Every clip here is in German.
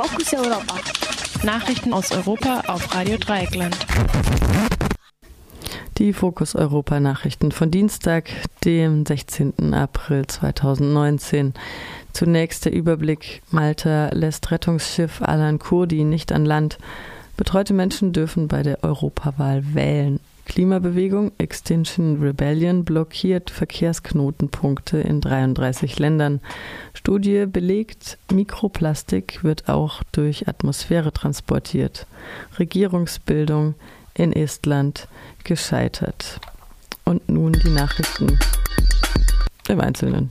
Fokus Europa. Nachrichten aus Europa auf Radio Dreieckland. Die Fokus Europa Nachrichten von Dienstag, dem 16. April 2019. Zunächst der Überblick. Malta lässt Rettungsschiff Alan Kurdi nicht an Land. Betreute Menschen dürfen bei der Europawahl wählen. Klimabewegung Extinction Rebellion blockiert Verkehrsknotenpunkte in 33 Ländern. Studie belegt, Mikroplastik wird auch durch Atmosphäre transportiert. Regierungsbildung in Estland gescheitert. Und nun die Nachrichten im Einzelnen.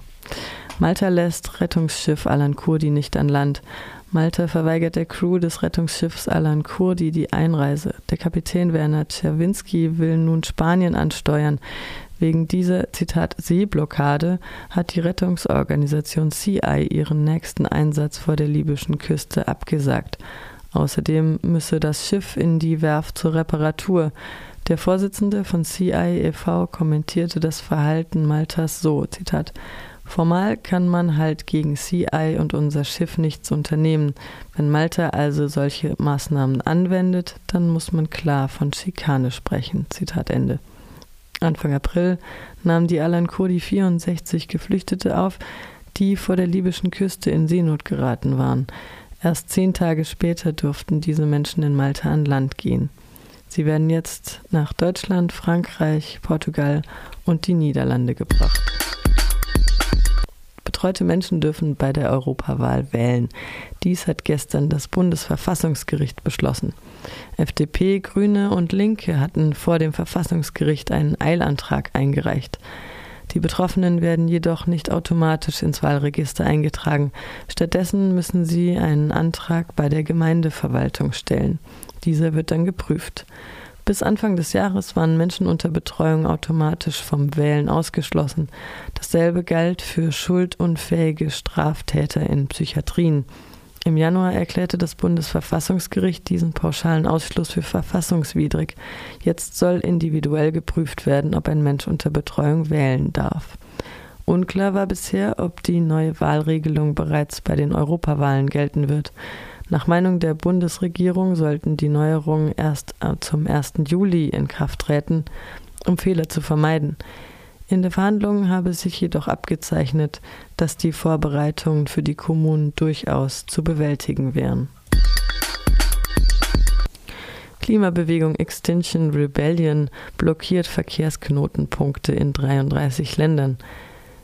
Malta lässt Rettungsschiff Alan Kurdi nicht an Land. Malta verweigert der Crew des Rettungsschiffs Alan Kurdi die Einreise. Der Kapitän Werner Czerwinski will nun Spanien ansteuern. Wegen dieser, Zitat, Seeblockade hat die Rettungsorganisation CI ihren nächsten Einsatz vor der libyschen Küste abgesagt. Außerdem müsse das Schiff in die Werft zur Reparatur. Der Vorsitzende von CI e.V. kommentierte das Verhalten Maltas so, Zitat, Formal kann man halt gegen CI und unser Schiff nichts unternehmen. Wenn Malta also solche Maßnahmen anwendet, dann muss man klar von Schikane sprechen. Zitat Ende. Anfang April nahm die Alan Kurdi 64 Geflüchtete auf, die vor der libyschen Küste in Seenot geraten waren. Erst zehn Tage später durften diese Menschen in Malta an Land gehen. Sie werden jetzt nach Deutschland, Frankreich, Portugal und die Niederlande gebracht. Betreute Menschen dürfen bei der Europawahl wählen. Dies hat gestern das Bundesverfassungsgericht beschlossen. FDP, Grüne und Linke hatten vor dem Verfassungsgericht einen Eilantrag eingereicht. Die Betroffenen werden jedoch nicht automatisch ins Wahlregister eingetragen. Stattdessen müssen sie einen Antrag bei der Gemeindeverwaltung stellen. Dieser wird dann geprüft. Bis Anfang des Jahres waren Menschen unter Betreuung automatisch vom Wählen ausgeschlossen. Dasselbe galt für schuldunfähige Straftäter in Psychiatrien. Im Januar erklärte das Bundesverfassungsgericht diesen pauschalen Ausschluss für verfassungswidrig. Jetzt soll individuell geprüft werden, ob ein Mensch unter Betreuung wählen darf. Unklar war bisher, ob die neue Wahlregelung bereits bei den Europawahlen gelten wird. Nach Meinung der Bundesregierung sollten die Neuerungen erst äh, zum 1. Juli in Kraft treten, um Fehler zu vermeiden. In der Verhandlung habe sich jedoch abgezeichnet, dass die Vorbereitungen für die Kommunen durchaus zu bewältigen wären. Klimabewegung Extinction Rebellion blockiert Verkehrsknotenpunkte in 33 Ländern.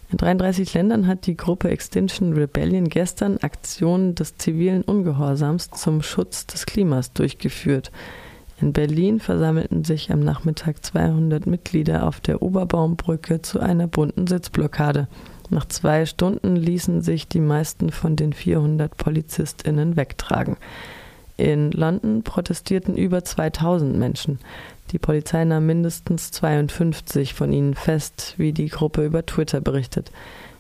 In 33 Ländern hat die Gruppe Extinction Rebellion gestern Aktionen des zivilen Ungehorsams zum Schutz des Klimas durchgeführt. In Berlin versammelten sich am Nachmittag 200 Mitglieder auf der Oberbaumbrücke zu einer bunten Sitzblockade. Nach zwei Stunden ließen sich die meisten von den 400 PolizistInnen wegtragen. In London protestierten über 2000 Menschen. Die Polizei nahm mindestens 52 von ihnen fest, wie die Gruppe über Twitter berichtet.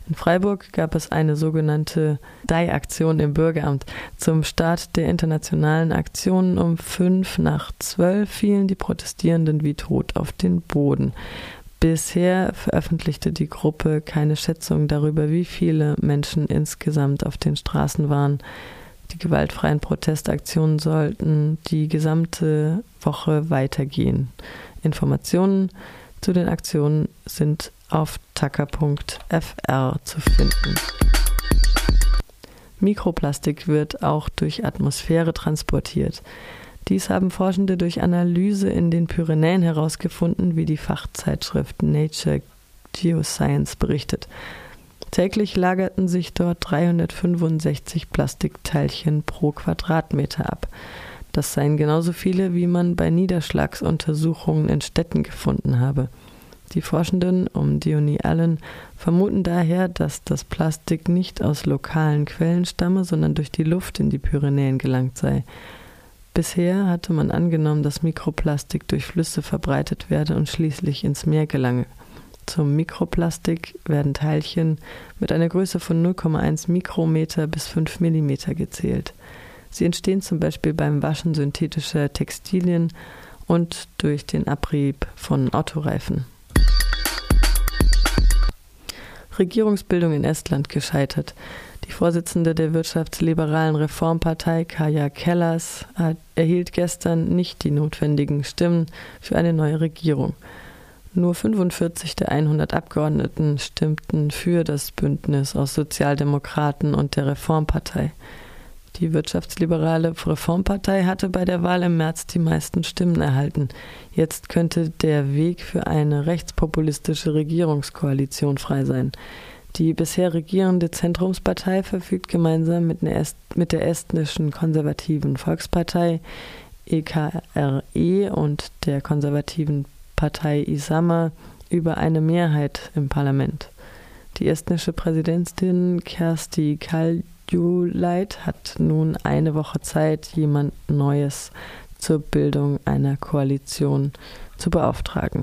In Freiburg gab es eine sogenannte Die-Aktion im Bürgeramt. Zum Start der internationalen Aktionen um fünf nach zwölf fielen die Protestierenden wie tot auf den Boden. Bisher veröffentlichte die Gruppe keine Schätzung darüber, wie viele Menschen insgesamt auf den Straßen waren. Die gewaltfreien Protestaktionen sollten die gesamte Woche weitergehen. Informationen zu den Aktionen sind auf tacker.fr zu finden. Mikroplastik wird auch durch Atmosphäre transportiert. Dies haben Forschende durch Analyse in den Pyrenäen herausgefunden, wie die Fachzeitschrift Nature Geoscience berichtet. Täglich lagerten sich dort 365 Plastikteilchen pro Quadratmeter ab. Das seien genauso viele, wie man bei Niederschlagsuntersuchungen in Städten gefunden habe. Die Forschenden um Diony Allen vermuten daher, dass das Plastik nicht aus lokalen Quellen stamme, sondern durch die Luft in die Pyrenäen gelangt sei. Bisher hatte man angenommen, dass Mikroplastik durch Flüsse verbreitet werde und schließlich ins Meer gelange. Zum Mikroplastik werden Teilchen mit einer Größe von 0,1 Mikrometer bis 5 Millimeter gezählt. Sie entstehen zum Beispiel beim Waschen synthetischer Textilien und durch den Abrieb von Autoreifen. Regierungsbildung in Estland gescheitert. Die Vorsitzende der wirtschaftsliberalen Reformpartei Kaya Kellers erhielt gestern nicht die notwendigen Stimmen für eine neue Regierung. Nur 45 der 100 Abgeordneten stimmten für das Bündnis aus Sozialdemokraten und der Reformpartei. Die wirtschaftsliberale Reformpartei hatte bei der Wahl im März die meisten Stimmen erhalten. Jetzt könnte der Weg für eine rechtspopulistische Regierungskoalition frei sein. Die bisher regierende Zentrumspartei verfügt gemeinsam mit, mit der estnischen konservativen Volkspartei EKRE e und der konservativen Partei Isama über eine Mehrheit im Parlament. Die estnische Präsidentin Kersti Kaljulait hat nun eine Woche Zeit, jemand Neues zur Bildung einer Koalition zu beauftragen.